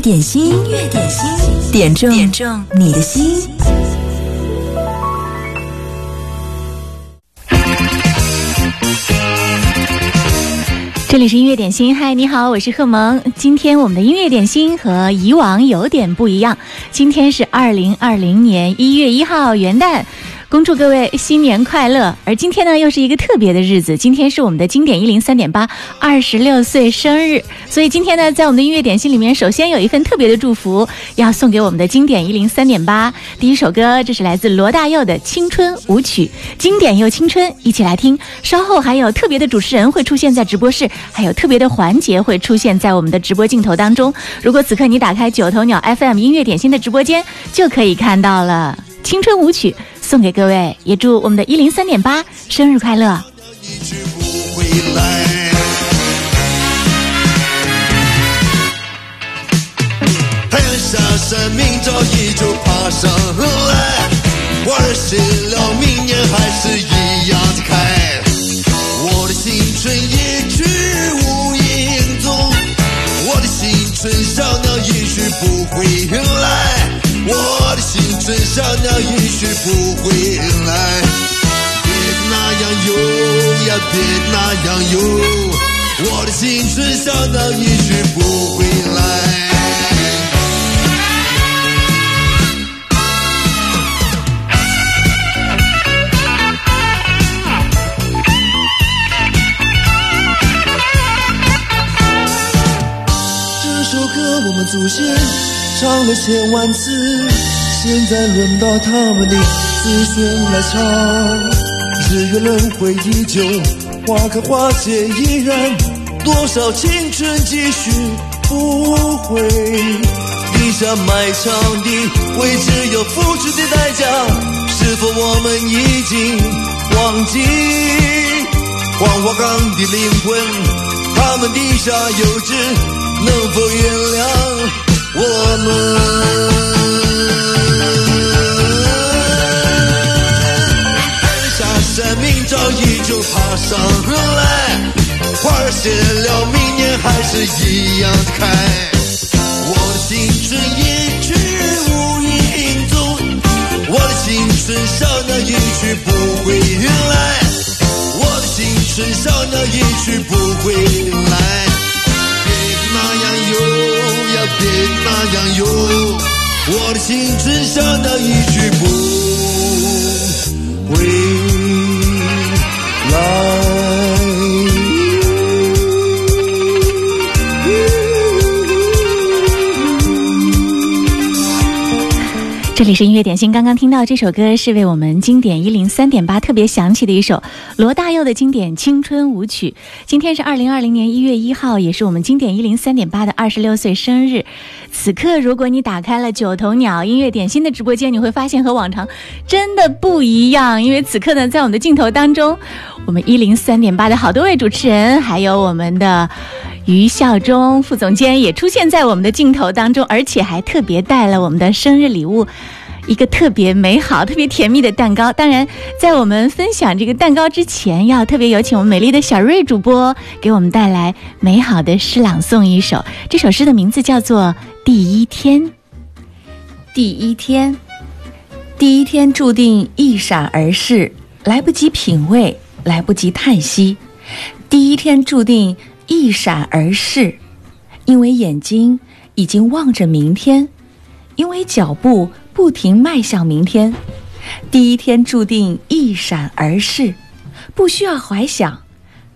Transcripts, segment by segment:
点心，音乐点心，点中点中你的心。这里是音乐点心，嗨，你好，我是贺萌。今天我们的音乐点心和以往有点不一样，今天是二零二零年一月一号元旦。恭祝各位新年快乐！而今天呢，又是一个特别的日子，今天是我们的经典一零三点八二十六岁生日，所以今天呢，在我们的音乐点心里面，首先有一份特别的祝福要送给我们的经典一零三点八。第一首歌，这是来自罗大佑的《青春舞曲》，经典又青春，一起来听。稍后还有特别的主持人会出现在直播室，还有特别的环节会出现在我们的直播镜头当中。如果此刻你打开九头鸟 FM 音乐点心的直播间，就可以看到了《青春舞曲》。送给各位，也祝我们的一零三点八生日快乐。太阳下山，明早依旧爬上来，花谢了，明年还是一样的开。我的青春一去无影踪，我的青春小鸟也许不回来。我的青春小鸟也许不回来，别那样游呀，别那样游。我的青春小鸟也许不回来。祖先。唱了千万次，现在轮到他们的子孙来唱。日月轮回依旧，花开花谢依然，多少青春继续不悔。地下埋藏的为只有付出的代价，是否我们已经忘记？黄花岗的灵魂，他们地下有知，能否原谅？我们下山，明朝依旧爬上来，花儿谢了，明年还是一样的开。我的青春一去无影踪，我的青春小鸟一去不回来，我的青春小鸟一去不回来，就我的心只想等一句不回。这里是音乐点心，刚刚听到这首歌是为我们经典一零三点八特别响起的一首罗大佑的经典青春舞曲。今天是二零二零年一月一号，也是我们经典一零三点八的二十六岁生日。此刻，如果你打开了九头鸟音乐点心的直播间，你会发现和往常真的不一样，因为此刻呢，在我们的镜头当中，我们一零三点八的好多位主持人，还有我们的于孝忠副总监也出现在我们的镜头当中，而且还特别带了我们的生日礼物。一个特别美好、特别甜蜜的蛋糕。当然，在我们分享这个蛋糕之前，要特别有请我们美丽的小瑞主播给我们带来美好的诗朗诵一首。这首诗的名字叫做《第一天》。第一天，第一天注定一闪而逝，来不及品味，来不及叹息。第一天注定一闪而逝，因为眼睛已经望着明天，因为脚步。不停迈向明天，第一天注定一闪而逝，不需要怀想，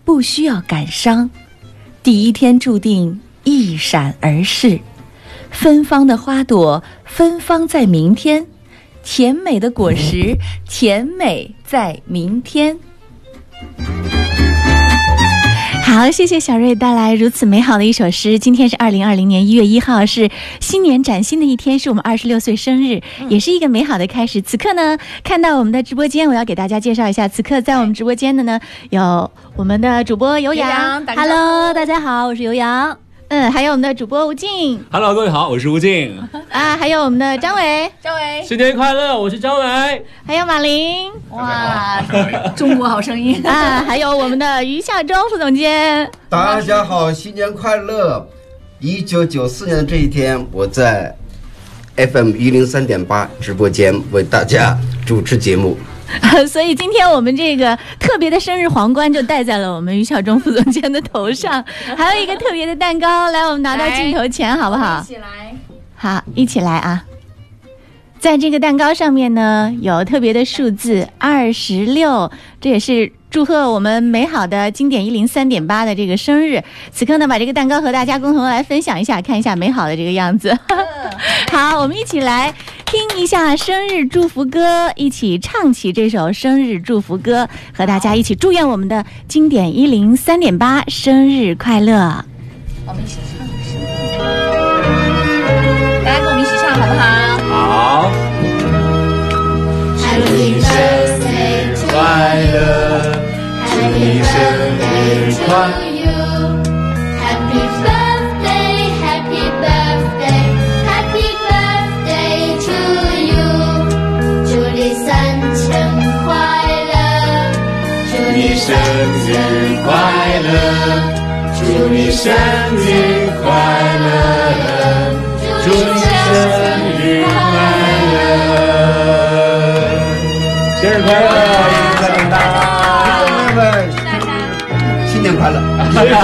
不需要感伤。第一天注定一闪而逝，芬芳的花朵芬芳在明天，甜美的果实甜美在明天。好，谢谢小瑞带来如此美好的一首诗。今天是二零二零年一月一号，是新年崭新的一天，是我们二十六岁生日，也是一个美好的开始。此刻呢，看到我们的直播间，我要给大家介绍一下，此刻在我们直播间的呢，有我们的主播尤洋，Hello，大家好，我是尤洋。嗯，还有我们的主播吴静，Hello，各位好，我是吴静。啊，还有我们的张伟，张伟，新年快乐，我是张伟。还有马林，哇，中国好声音 啊，还有我们的于夏忠副总监，大家好，新年快乐。一九九四年的这一天，我在 FM 一零三点八直播间为大家主持节目。所以今天我们这个特别的生日皇冠就戴在了我们于晓忠副总监的头上，还有一个特别的蛋糕，来，我们拿到镜头前好不好？一起来，好，一起来啊！在这个蛋糕上面呢，有特别的数字二十六，这也是祝贺我们美好的经典一零三点八的这个生日。此刻呢，把这个蛋糕和大家共同来分享一下，看一下美好的这个样子。好，我们一起来听一下生日祝福歌，一起唱起这首生日祝福歌，和大家一起祝愿我们的经典一零三点八生日快乐。我们一起唱生日，大家跟我们一起唱好不好？好，Happy birthday to 快乐，祝你生日快 you. 生日快乐，祝你生日快乐，祝你生日快乐，生日快乐，一零三点八，朋友们，新年快乐！新年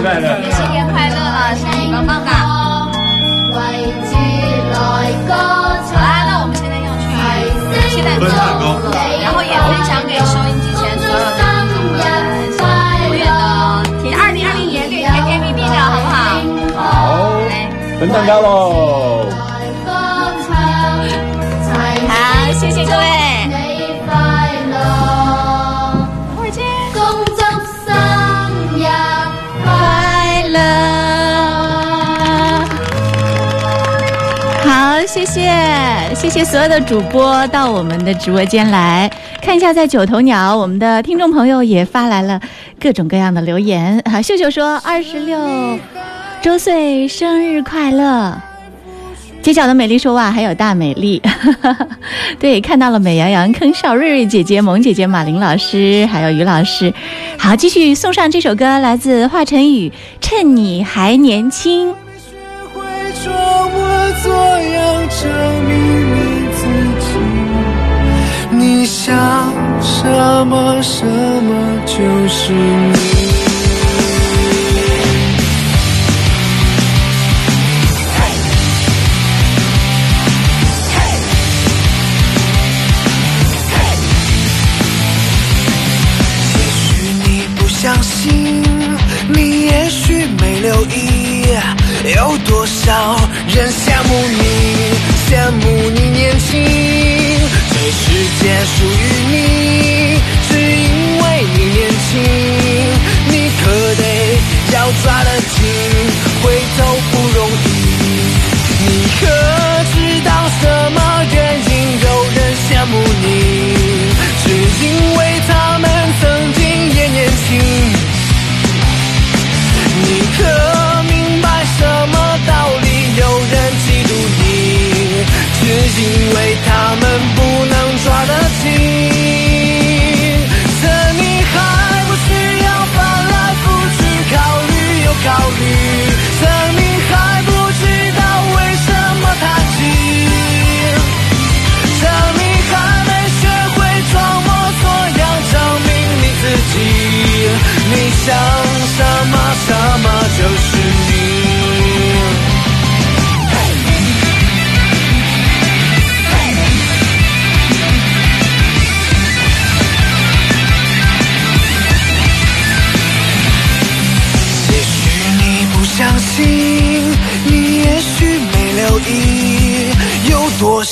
快乐！新年快乐，新年棒棒的。好为主來歌唱。啦，那我们现在要去期待歌，分蛋糕喽！好，谢谢各位。你快樂，等會兒見。恭祝生日快快樂。好，谢谢，谢谢所有的主播到我们的直播间来看一下，在九头鸟，我们的听众朋友也发来了各种各样的留言。啊，秀秀说二十六周岁生日快乐。街角的美丽说哇，还有大美丽，对，看到了美羊羊、坑少、瑞瑞姐姐、萌姐姐、马林老师，还有于老师。好，继续送上这首歌，来自华晨宇，《趁你还年轻》。会装模作样证明自己，你想什么什么就是你。相信，你也许没留意，有多少人羡慕你，羡慕你年轻。这世界属于你，只因为你年轻，你可得要抓得紧，回头不容易。你可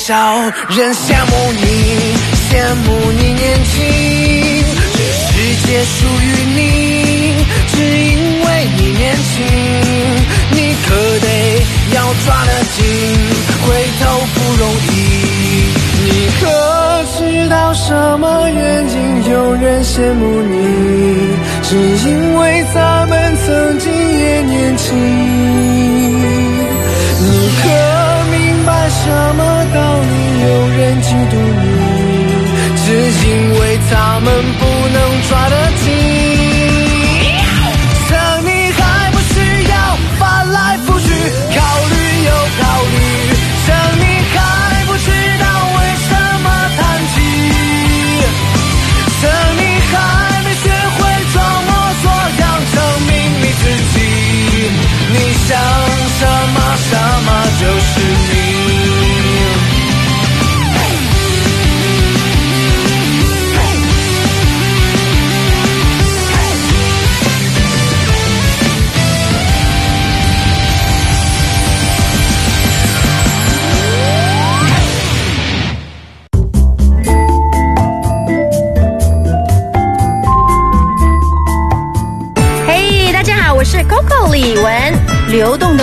少人羡慕你，羡慕你年轻。这世界属于你，只因为你年轻，你可得要抓得紧，回头不容易。你可知道什么原因有人羡慕你？只因为他们曾经也年轻。你可明白什么人嫉妒你？只因为他们不能抓得紧。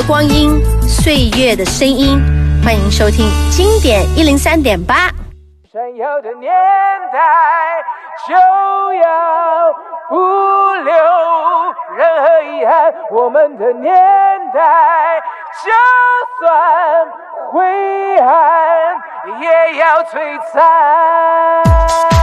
光阴，岁月的声音，欢迎收听经典一零三点八。闪耀的年代就要不留任何遗憾，我们的年代就算灰暗也要璀璨。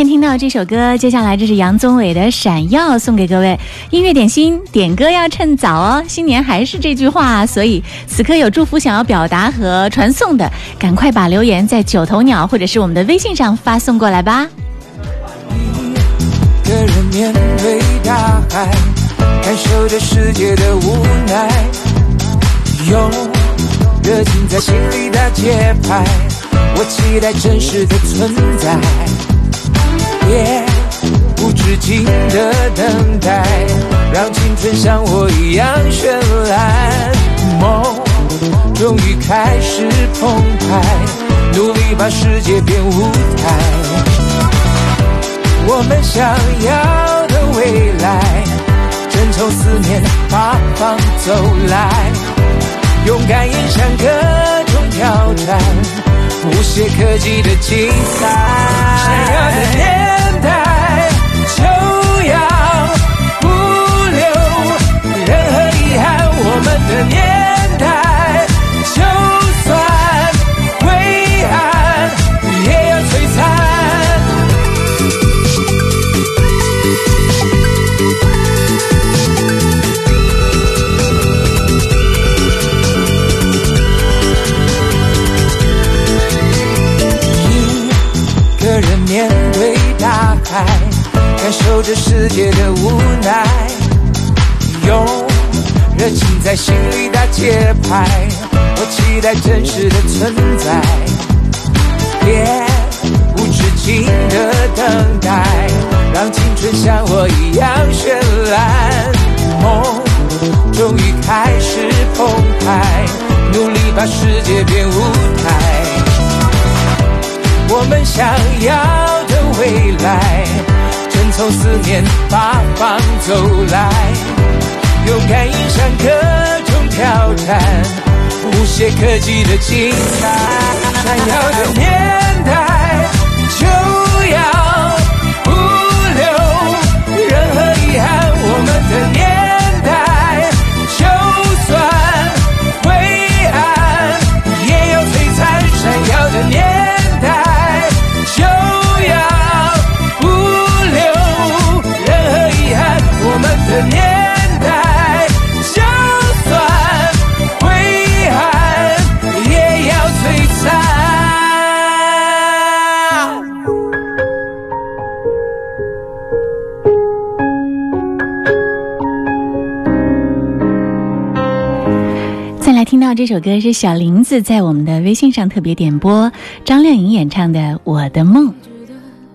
天听到这首歌，接下来这是杨宗纬的《闪耀》，送给各位音乐点心。点歌要趁早哦，新年还是这句话，所以此刻有祝福想要表达和传送的，赶快把留言在九头鸟或者是我们的微信上发送过来吧。一个人面对大海，感受着世界的无奈，用热情在心里打节拍，我期待真实的存在。别无止境的等待，让青春像我一样绚烂。梦终于开始澎湃，努力把世界变舞台。我们想要的未来，正从四面八方走来，勇敢迎向各种挑战，无懈可击的精彩。闪耀的感受着世界的无奈，用热情在心里打节拍，我期待真实的存在，别无止境的等待，让青春像我一样绚烂，梦终于开始澎湃，努力把世界变舞台。我们想要的未来，从四面八方走来，勇敢迎上各种挑战，无懈可击的精彩。闪耀的年代首歌是小林子在我们的微信上特别点播张靓颖演唱的《我的梦》。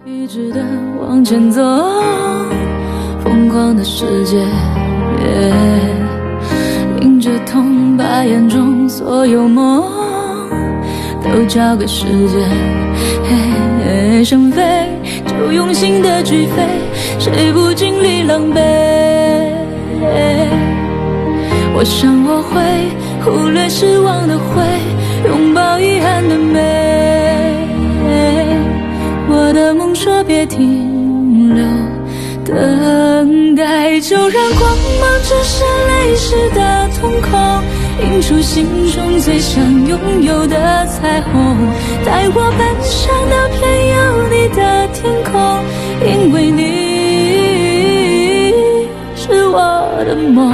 一直的往前走，疯狂的世界，迎着痛，把眼中所有梦都交给时间。嘿，想飞就用心的去飞，谁不经历狼狈？我想我会忽略失望的灰，拥抱遗憾的美。我的梦说别停留，等待就让光芒折射泪湿的瞳孔，映出心中最想拥有的彩虹。带我奔向那片有你的天空，因为你是我的梦。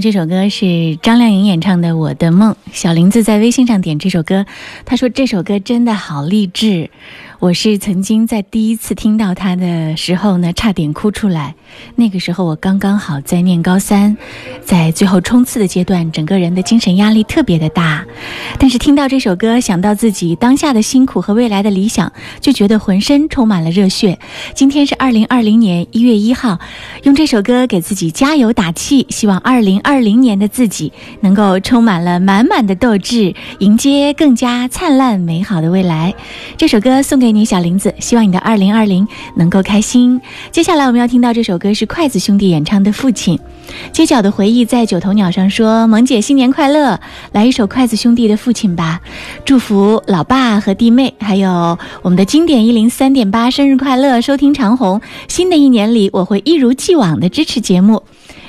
这首歌是张靓颖演唱的《我的梦》，小林子在微信上点这首歌，他说这首歌真的好励志。我是曾经在第一次听到它的时候呢，差点哭出来。那个时候我刚刚好在念高三，在最后冲刺的阶段，整个人的精神压力特别的大。但是听到这首歌，想到自己当下的辛苦和未来的理想，就觉得浑身充满了热血。今天是二零二零年一月一号，用这首歌给自己加油打气，希望二零二零年的自己能够充满了满满的斗志，迎接更加灿烂美好的未来。这首歌送给你，小林子，希望你的二零二零能够开心。接下来我们要听到这首歌是筷子兄弟演唱的《父亲》。街角的回忆在九头鸟上说：“萌姐新年快乐！来一首筷子兄弟的《父亲》吧，祝福老爸和弟妹，还有我们的经典一零三点八生日快乐！收听长虹，新的一年里我会一如既往的支持节目。”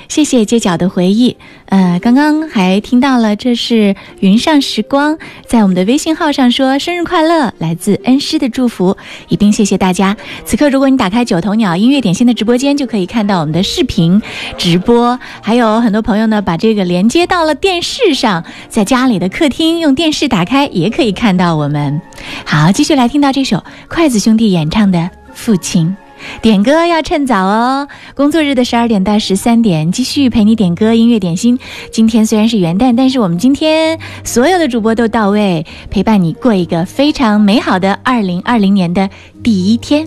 谢谢街角的回忆，呃，刚刚还听到了，这是云上时光在我们的微信号上说生日快乐，来自恩师的祝福，一并谢谢大家。此刻，如果你打开九头鸟音乐点心的直播间，就可以看到我们的视频直播，还有很多朋友呢把这个连接到了电视上，在家里的客厅用电视打开也可以看到我们。好，继续来听到这首筷子兄弟演唱的《父亲》。点歌要趁早哦！工作日的十二点到十三点，继续陪你点歌，音乐点心。今天虽然是元旦，但是我们今天所有的主播都到位，陪伴你过一个非常美好的二零二零年的第一天。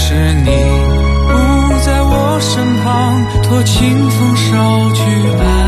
是你不在我身旁，托清风捎去安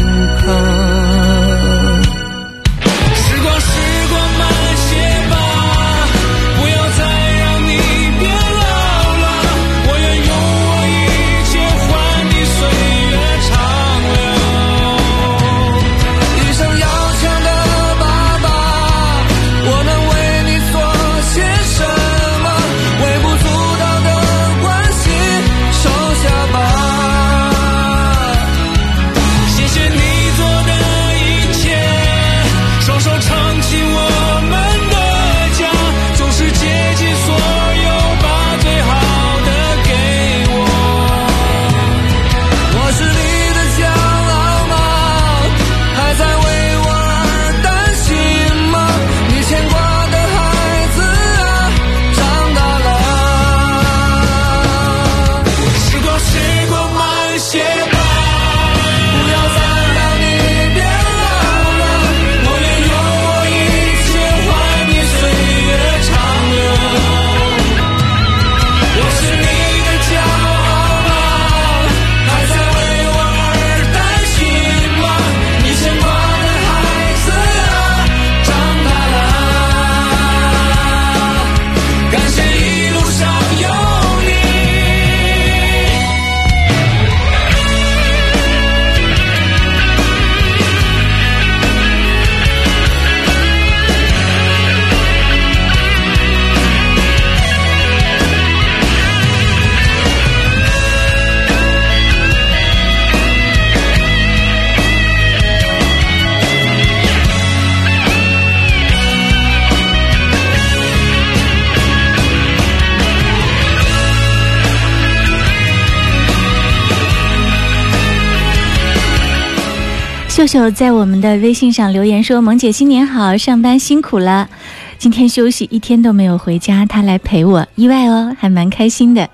秀在我们的微信上留言说：“萌姐新年好，上班辛苦了，今天休息一天都没有回家，她来陪我，意外哦，还蛮开心的，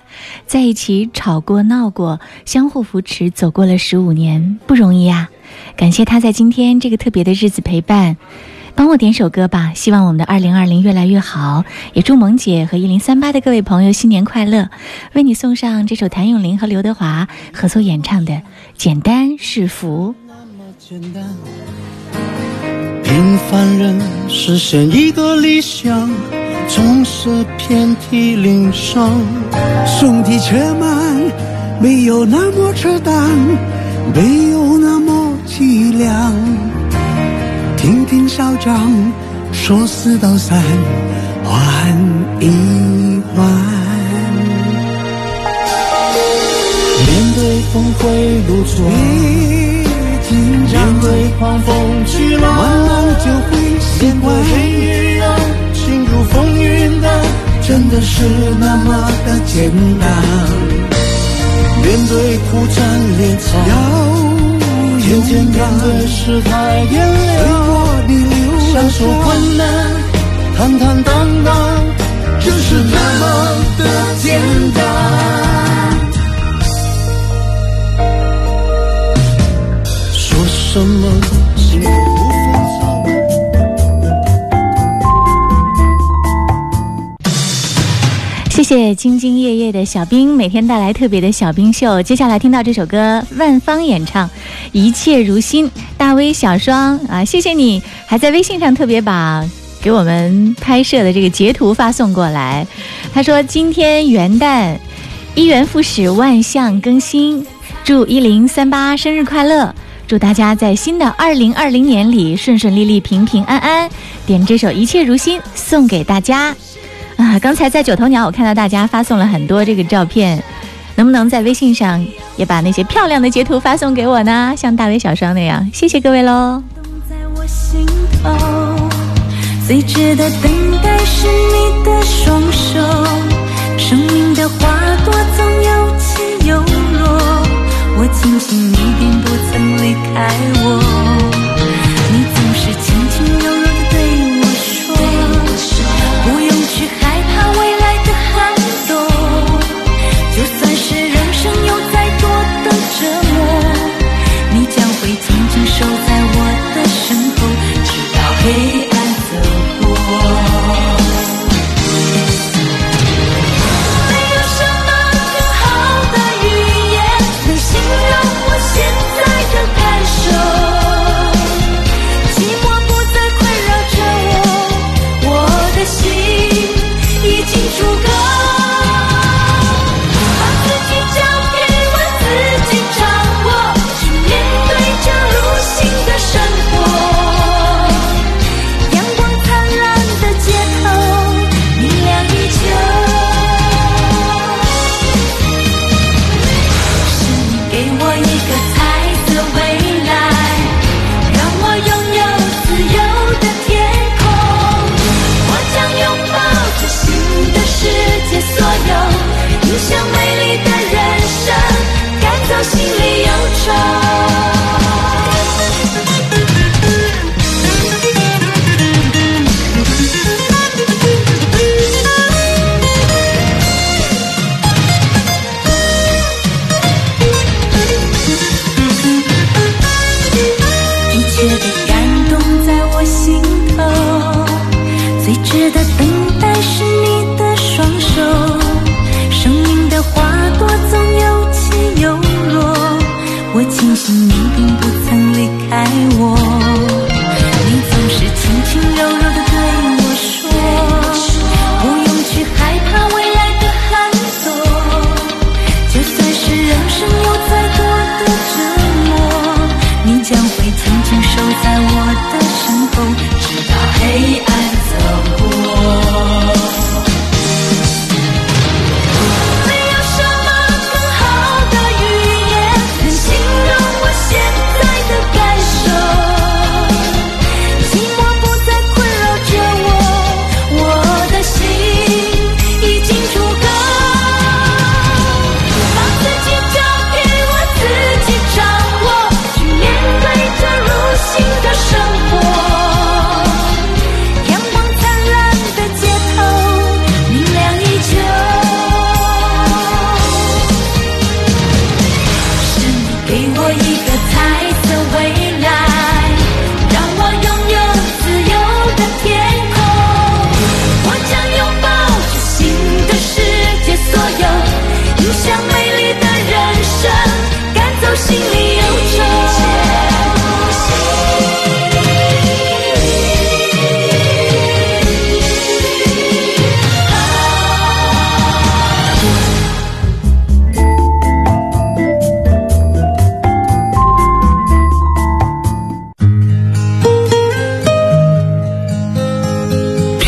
在一起吵过闹过，相互扶持，走过了十五年，不容易啊！感谢她在今天这个特别的日子陪伴。”帮我点首歌吧，希望我们的二零二零越来越好，也祝萌姐和一零三八的各位朋友新年快乐。为你送上这首谭咏麟和刘德华合作演唱的《简单是福》。简单平凡人实现一个理想，总是遍体鳞伤。兄弟且慢，没有那么扯淡，没有那么凄凉。听听校长说四道三，缓一缓。面对峰回路转，面对狂风巨浪，慢慢就会习惯。黑与阳，心如风云的，真的是那么的简单。面对苦战烈草，天天面对世态炎凉，享受困难，坦坦荡荡，就是那么的简单。什么幸福不？谢谢兢兢业业的小兵，每天带来特别的小兵秀。接下来听到这首歌，万芳演唱《一切如新》，大威小双啊，谢谢你还在微信上特别把给我们拍摄的这个截图发送过来。他说今天元旦，一元复始，万象更新，祝一零三八生日快乐。祝大家在新的二零二零年里顺顺利利、平平安安。点这首《一切如新》送给大家。啊，刚才在九头鸟，我看到大家发送了很多这个照片，能不能在微信上也把那些漂亮的截图发送给我呢？像大伟、小双那样，谢谢各位喽。在我心头，最值得等待是你的双手。生命的花朵总有起有落，我庆幸你并不曾离开我。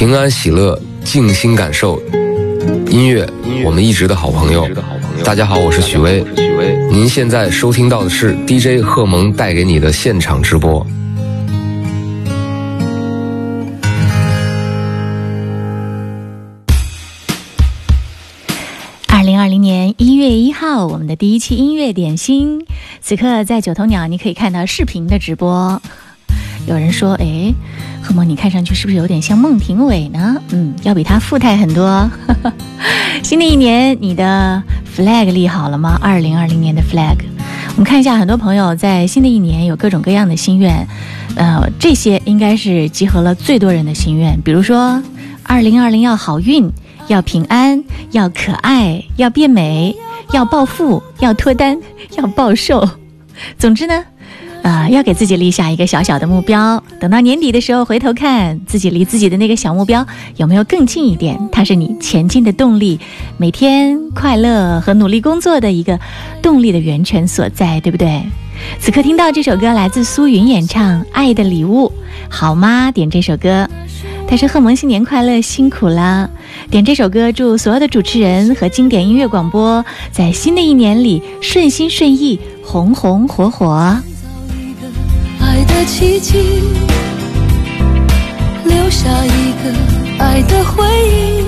平安喜乐，静心感受音乐，我们一直的好朋友。大家好，我是许巍。您现在收听到的是 DJ 贺蒙带给你的现场直播。二零二零年一月一号，我们的第一期音乐点心，此刻在九头鸟，你可以看到视频的直播。有人说：“哎，那么，你看上去是不是有点像孟庭苇呢？”嗯，要比他富态很多。新的一年，你的 flag 立好了吗？二零二零年的 flag，我们看一下，很多朋友在新的一年有各种各样的心愿，呃，这些应该是集合了最多人的心愿。比如说，二零二零要好运，要平安，要可爱，要变美，要暴富，要脱单，要暴瘦。总之呢。啊，要给自己立下一个小小的目标，等到年底的时候回头看，自己离自己的那个小目标有没有更近一点？它是你前进的动力，每天快乐和努力工作的一个动力的源泉所在，对不对？此刻听到这首歌来自苏云演唱《爱的礼物》，好吗？点这首歌，他说：“贺萌新年快乐，辛苦了。”点这首歌，祝所有的主持人和经典音乐广播在新的一年里顺心顺意，红红火火。的奇迹，留下一个爱的回忆。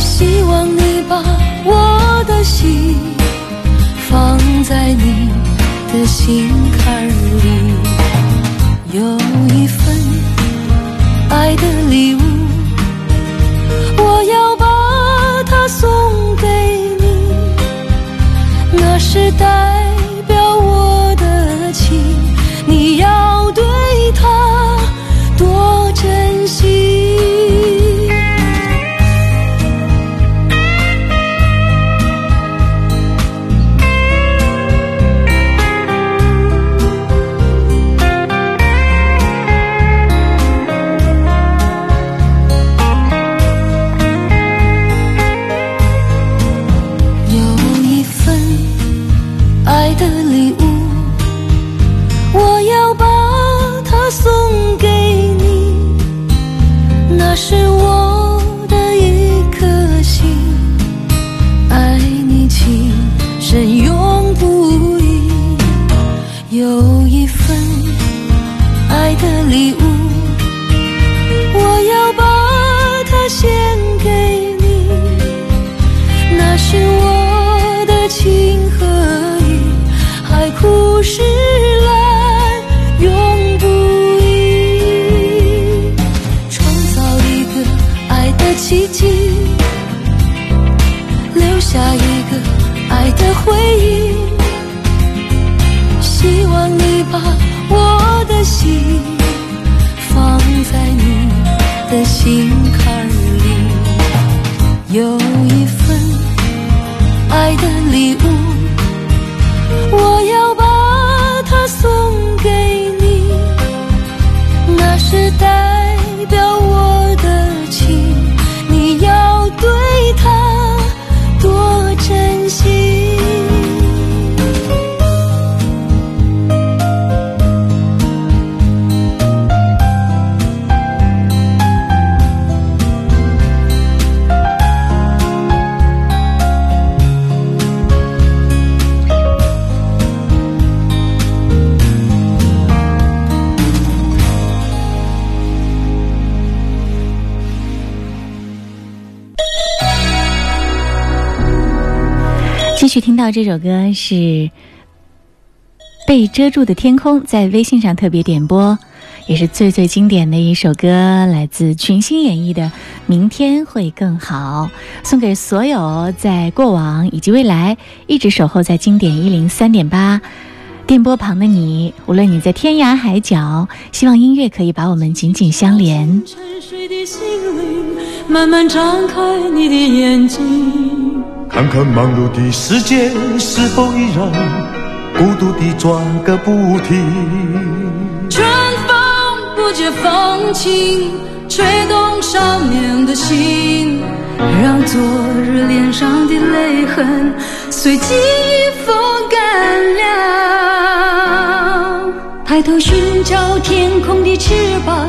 希望你把我的心放在你的心坎里，有一份爱的礼物，我要把它送给你，那是代。去听到这首歌是《被遮住的天空》，在微信上特别点播，也是最最经典的一首歌，来自群星演绎的《明天会更好》，送给所有在过往以及未来一直守候在经典一零三点八电波旁的你，无论你在天涯海角，希望音乐可以把我们紧紧相连。沉睡的心灵，慢慢张开你的眼睛。看看忙碌的世界是否依然孤独地转个不停。春风不解风情，吹动少年的心，让昨日脸上的泪痕随季风干了。抬头寻找天空的翅膀，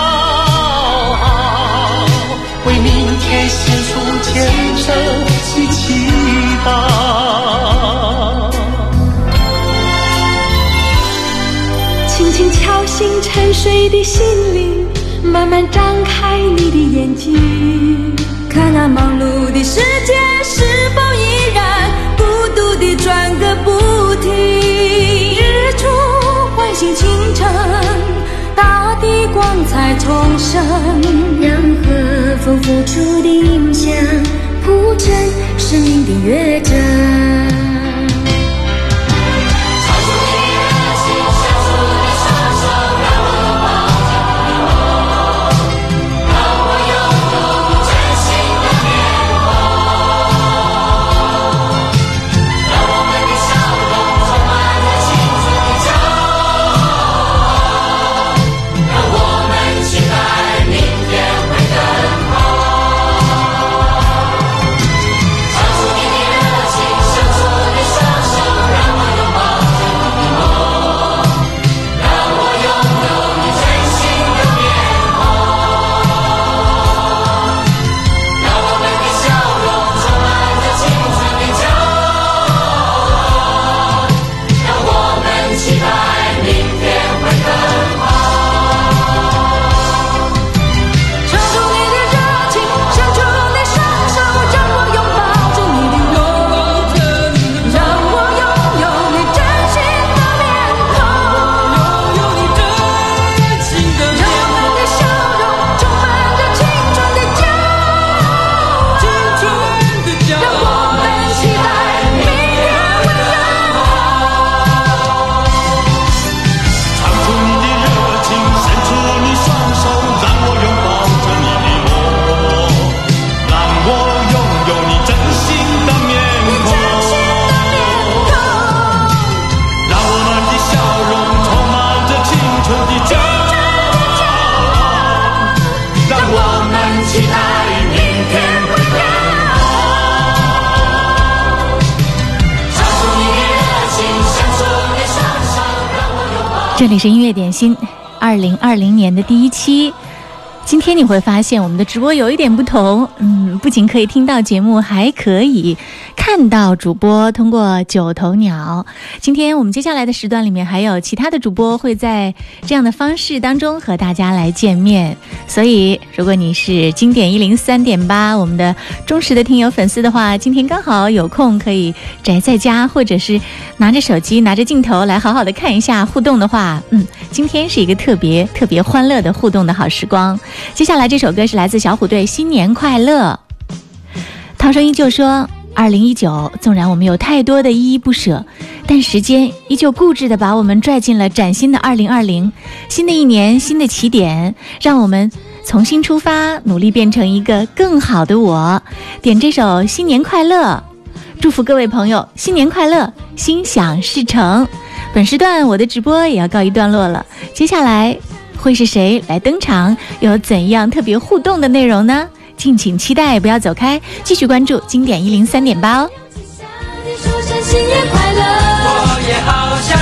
为明天献出虔诚的祈祷。轻轻敲醒沉睡的心灵，慢慢张开你的眼睛，看那忙碌的世界是否依然孤独地转个不停。日出唤醒清晨，大地光彩重生，风付出的影响铺成生命的乐章。这里是音乐点心，二零二零年的第一期。今天你会发现我们的直播有一点不同，嗯，不仅可以听到节目，还可以看到主播通过九头鸟。今天我们接下来的时段里面还有其他的主播会在这样的方式当中和大家来见面。所以，如果你是经典一零三点八我们的忠实的听友粉丝的话，今天刚好有空可以宅在家，或者是拿着手机拿着镜头来好好的看一下互动的话，嗯，今天是一个特别特别欢乐的互动的好时光。接下来这首歌是来自小虎队《新年快乐》。涛声依旧说：“二零一九纵然我们有太多的依依不舍但时间依旧固执的把我们拽进了崭新的二零二零。新的一年新的起点让我们重新出发努力变成一个更好的我。点这首新年快乐祝福各位朋友新年快乐心想事成。本时段我的直播也要告一段落了。接下来会是谁来登场？有怎样特别互动的内容呢？敬请期待不要走开继续关注经典一零三点八哦。我也好想